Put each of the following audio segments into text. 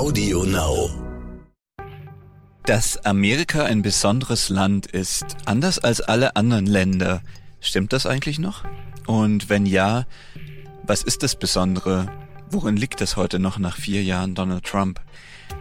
Audio Now. Dass Amerika ein besonderes Land ist, anders als alle anderen Länder, stimmt das eigentlich noch? Und wenn ja, was ist das Besondere? Worin liegt es heute noch nach vier Jahren Donald Trump?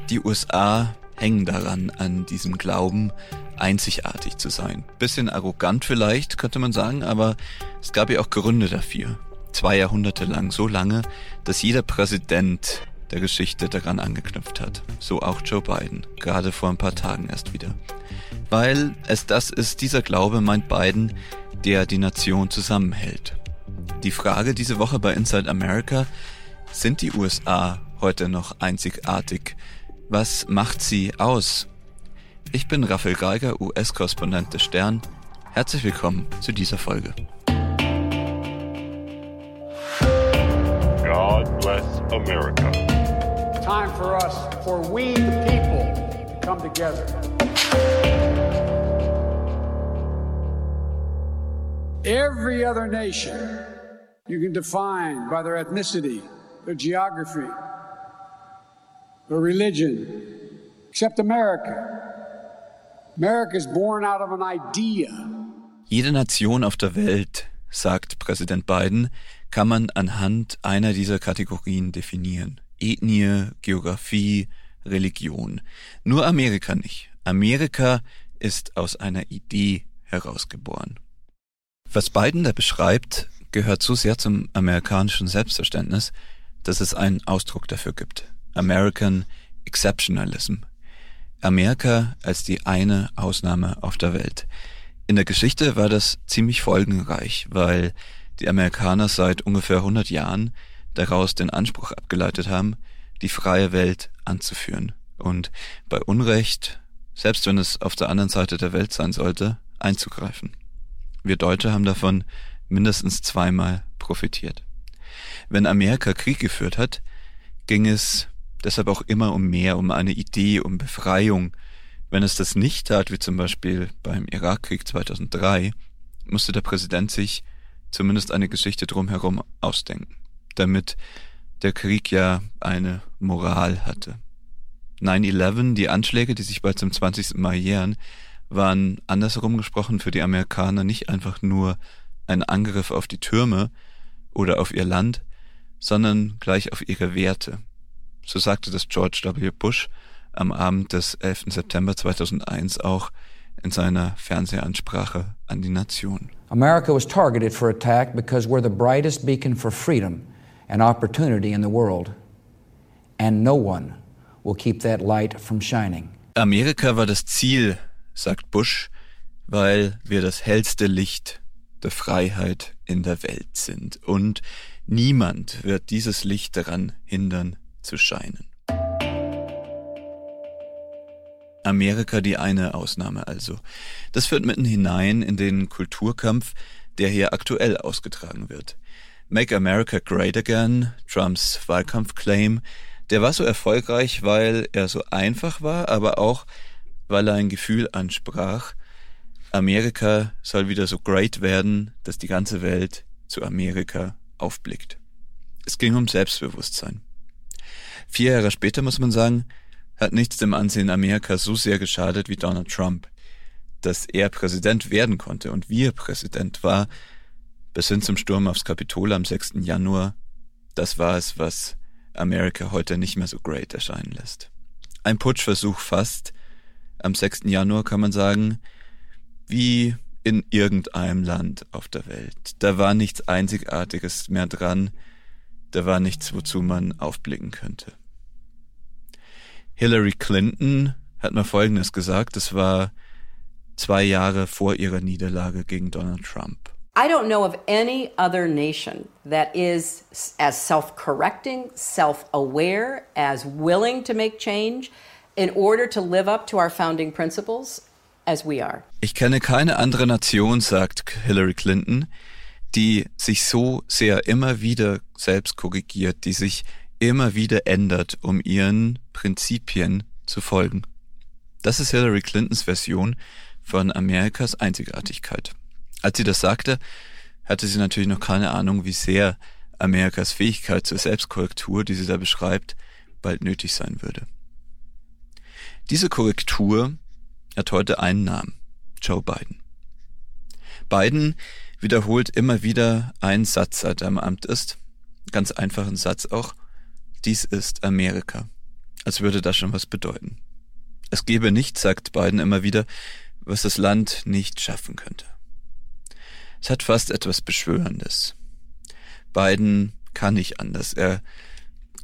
Die USA hängen daran, an diesem Glauben, einzigartig zu sein. Bisschen arrogant vielleicht, könnte man sagen, aber es gab ja auch Gründe dafür. Zwei Jahrhunderte lang, so lange, dass jeder Präsident der Geschichte daran angeknüpft hat. So auch Joe Biden, gerade vor ein paar Tagen erst wieder. Weil es das ist, dieser Glaube, meint Biden, der die Nation zusammenhält. Die Frage diese Woche bei Inside America, sind die USA heute noch einzigartig? Was macht sie aus? Ich bin Raphael Geiger, US-Korrespondent des Stern. Herzlich willkommen zu dieser Folge. God bless America. Time for us, for we the people, to come together. Every other nation you can define by their ethnicity, their geography, their religion, except America. America is born out of an idea. Jede Nation auf der Welt, sagt Präsident Biden, kann man anhand einer dieser Kategorien definieren. Ethnie, Geografie, Religion. Nur Amerika nicht. Amerika ist aus einer Idee herausgeboren. Was Biden da beschreibt, gehört so sehr zum amerikanischen Selbstverständnis, dass es einen Ausdruck dafür gibt. American Exceptionalism. Amerika als die eine Ausnahme auf der Welt. In der Geschichte war das ziemlich folgenreich, weil die Amerikaner seit ungefähr 100 Jahren daraus den Anspruch abgeleitet haben, die freie Welt anzuführen und bei Unrecht, selbst wenn es auf der anderen Seite der Welt sein sollte, einzugreifen. Wir Deutsche haben davon mindestens zweimal profitiert. Wenn Amerika Krieg geführt hat, ging es deshalb auch immer um mehr, um eine Idee, um Befreiung. Wenn es das nicht tat, wie zum Beispiel beim Irakkrieg 2003, musste der Präsident sich zumindest eine Geschichte drumherum ausdenken, damit der Krieg ja eine Moral hatte. 9-11, die Anschläge, die sich bald zum 20. Mal jähren, waren andersherum gesprochen für die Amerikaner nicht einfach nur ein Angriff auf die Türme oder auf ihr Land, sondern gleich auf ihre Werte. So sagte das George W. Bush am Abend des 11. September 2001 auch in seiner Fernsehansprache an die Nation. America was targeted for attack because we're the brightest beacon for freedom and opportunity in the world. And no one will keep that light from shining. Amerika war das Ziel, sagt Bush, weil wir das hellste Licht der Freiheit in der Welt sind. Und niemand wird dieses Licht daran hindern zu scheinen. Amerika die eine Ausnahme also. Das führt mitten hinein in den Kulturkampf, der hier aktuell ausgetragen wird. Make America Great Again, Trumps Wahlkampfclaim, der war so erfolgreich, weil er so einfach war, aber auch, weil er ein Gefühl ansprach. Amerika soll wieder so great werden, dass die ganze Welt zu Amerika aufblickt. Es ging um Selbstbewusstsein. Vier Jahre später muss man sagen, hat nichts dem Ansehen Amerikas so sehr geschadet wie Donald Trump. Dass er Präsident werden konnte und wie er Präsident war, bis hin zum Sturm aufs Kapitol am 6. Januar, das war es, was Amerika heute nicht mehr so great erscheinen lässt. Ein Putschversuch fast, am 6. Januar kann man sagen, wie in irgendeinem Land auf der Welt. Da war nichts Einzigartiges mehr dran, da war nichts, wozu man aufblicken könnte. Hillary Clinton hat mal Folgendes gesagt, das war zwei Jahre vor ihrer Niederlage gegen Donald Trump. I don't know of any other nation that is as self correcting, self aware, as willing to make change in order to live up to our founding principles as we are. Ich kenne keine andere Nation, sagt Hillary Clinton, die sich so sehr immer wieder selbst korrigiert, die sich immer wieder ändert, um ihren Prinzipien zu folgen. Das ist Hillary Clintons Version von Amerikas Einzigartigkeit. Als sie das sagte, hatte sie natürlich noch keine Ahnung, wie sehr Amerikas Fähigkeit zur Selbstkorrektur, die sie da beschreibt, bald nötig sein würde. Diese Korrektur hat heute einen Namen, Joe Biden. Biden wiederholt immer wieder einen Satz, seit er im Amt ist, ganz einfachen Satz auch, dies ist Amerika, als würde das schon was bedeuten. Es gebe nichts, sagt Biden immer wieder, was das Land nicht schaffen könnte. Es hat fast etwas Beschwörendes. Biden kann nicht anders. Er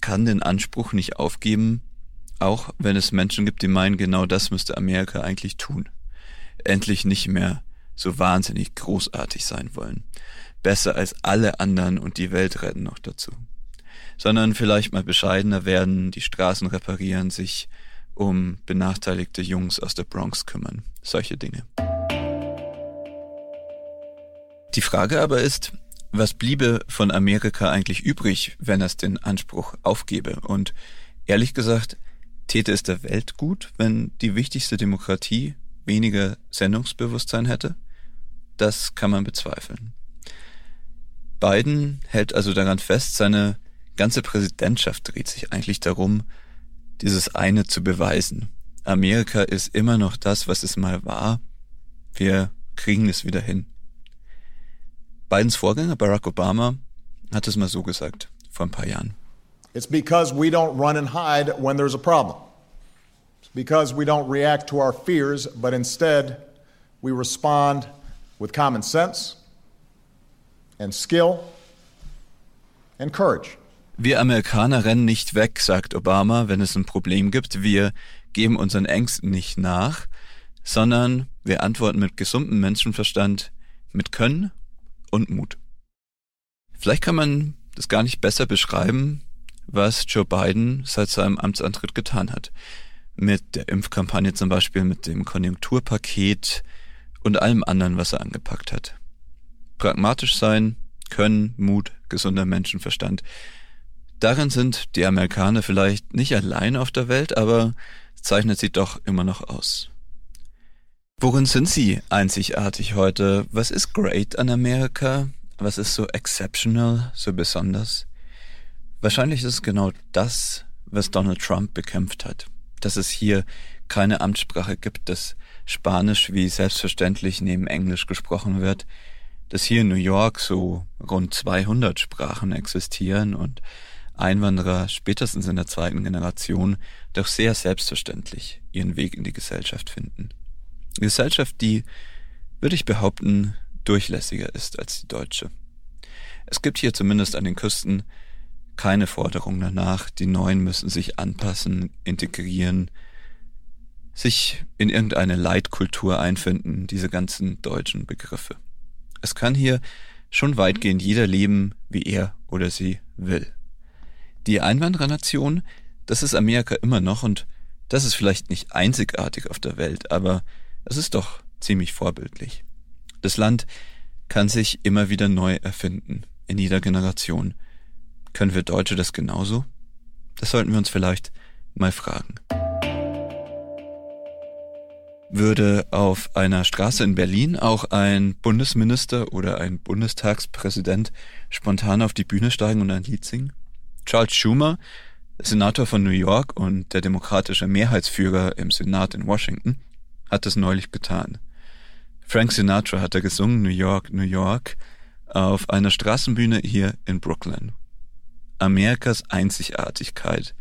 kann den Anspruch nicht aufgeben, auch wenn es Menschen gibt, die meinen, genau das müsste Amerika eigentlich tun. Endlich nicht mehr so wahnsinnig großartig sein wollen. Besser als alle anderen und die Welt retten noch dazu. Sondern vielleicht mal bescheidener werden, die Straßen reparieren, sich um benachteiligte Jungs aus der Bronx kümmern. Solche Dinge. Die Frage aber ist, was bliebe von Amerika eigentlich übrig, wenn es den Anspruch aufgebe? Und ehrlich gesagt, täte es der Welt gut, wenn die wichtigste Demokratie weniger Sendungsbewusstsein hätte? Das kann man bezweifeln. Biden hält also daran fest, seine ganze Präsidentschaft dreht sich eigentlich darum, dieses eine zu beweisen. Amerika ist immer noch das, was es mal war. Wir kriegen es wieder hin. Bidens Vorgänger Barack Obama hat es mal so gesagt, vor ein paar Jahren. It's because we don't run and hide when there's a problem. It's because we don't react to our fears, but instead we respond with common sense and skill and courage. Wir Amerikaner rennen nicht weg, sagt Obama, wenn es ein Problem gibt. Wir geben unseren Ängsten nicht nach, sondern wir antworten mit gesundem Menschenverstand, mit Können und Mut. Vielleicht kann man das gar nicht besser beschreiben, was Joe Biden seit seinem Amtsantritt getan hat. Mit der Impfkampagne zum Beispiel, mit dem Konjunkturpaket und allem anderen, was er angepackt hat. Pragmatisch sein, Können, Mut, gesunder Menschenverstand. Darin sind die Amerikaner vielleicht nicht allein auf der Welt, aber zeichnet sie doch immer noch aus. Worin sind Sie einzigartig heute? Was ist great an Amerika? Was ist so exceptional, so besonders? Wahrscheinlich ist es genau das, was Donald Trump bekämpft hat. Dass es hier keine Amtssprache gibt, dass Spanisch wie selbstverständlich neben Englisch gesprochen wird, dass hier in New York so rund 200 Sprachen existieren und Einwanderer spätestens in der zweiten Generation doch sehr selbstverständlich ihren Weg in die Gesellschaft finden. Gesellschaft, die, würde ich behaupten, durchlässiger ist als die deutsche. Es gibt hier zumindest an den Küsten keine Forderung danach, die Neuen müssen sich anpassen, integrieren, sich in irgendeine Leitkultur einfinden, diese ganzen deutschen Begriffe. Es kann hier schon weitgehend jeder leben, wie er oder sie will. Die Einwanderernation, das ist Amerika immer noch und das ist vielleicht nicht einzigartig auf der Welt, aber es ist doch ziemlich vorbildlich. Das Land kann sich immer wieder neu erfinden, in jeder Generation. Können wir Deutsche das genauso? Das sollten wir uns vielleicht mal fragen. Würde auf einer Straße in Berlin auch ein Bundesminister oder ein Bundestagspräsident spontan auf die Bühne steigen und ein Lied singen? Charles Schumer, Senator von New York und der demokratische Mehrheitsführer im Senat in Washington, hat es neulich getan. Frank Sinatra hat er gesungen, New York, New York, auf einer Straßenbühne hier in Brooklyn. Amerikas Einzigartigkeit.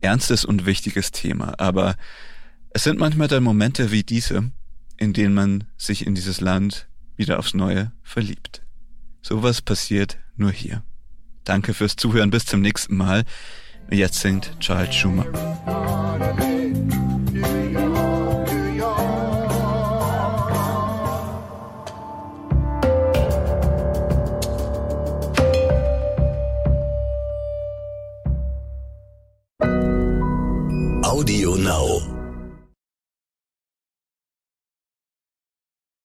Ernstes und wichtiges Thema, aber es sind manchmal dann Momente wie diese, in denen man sich in dieses Land wieder aufs Neue verliebt. Sowas passiert nur hier. Danke fürs Zuhören, bis zum nächsten Mal. Jetzt singt Charles Schumer.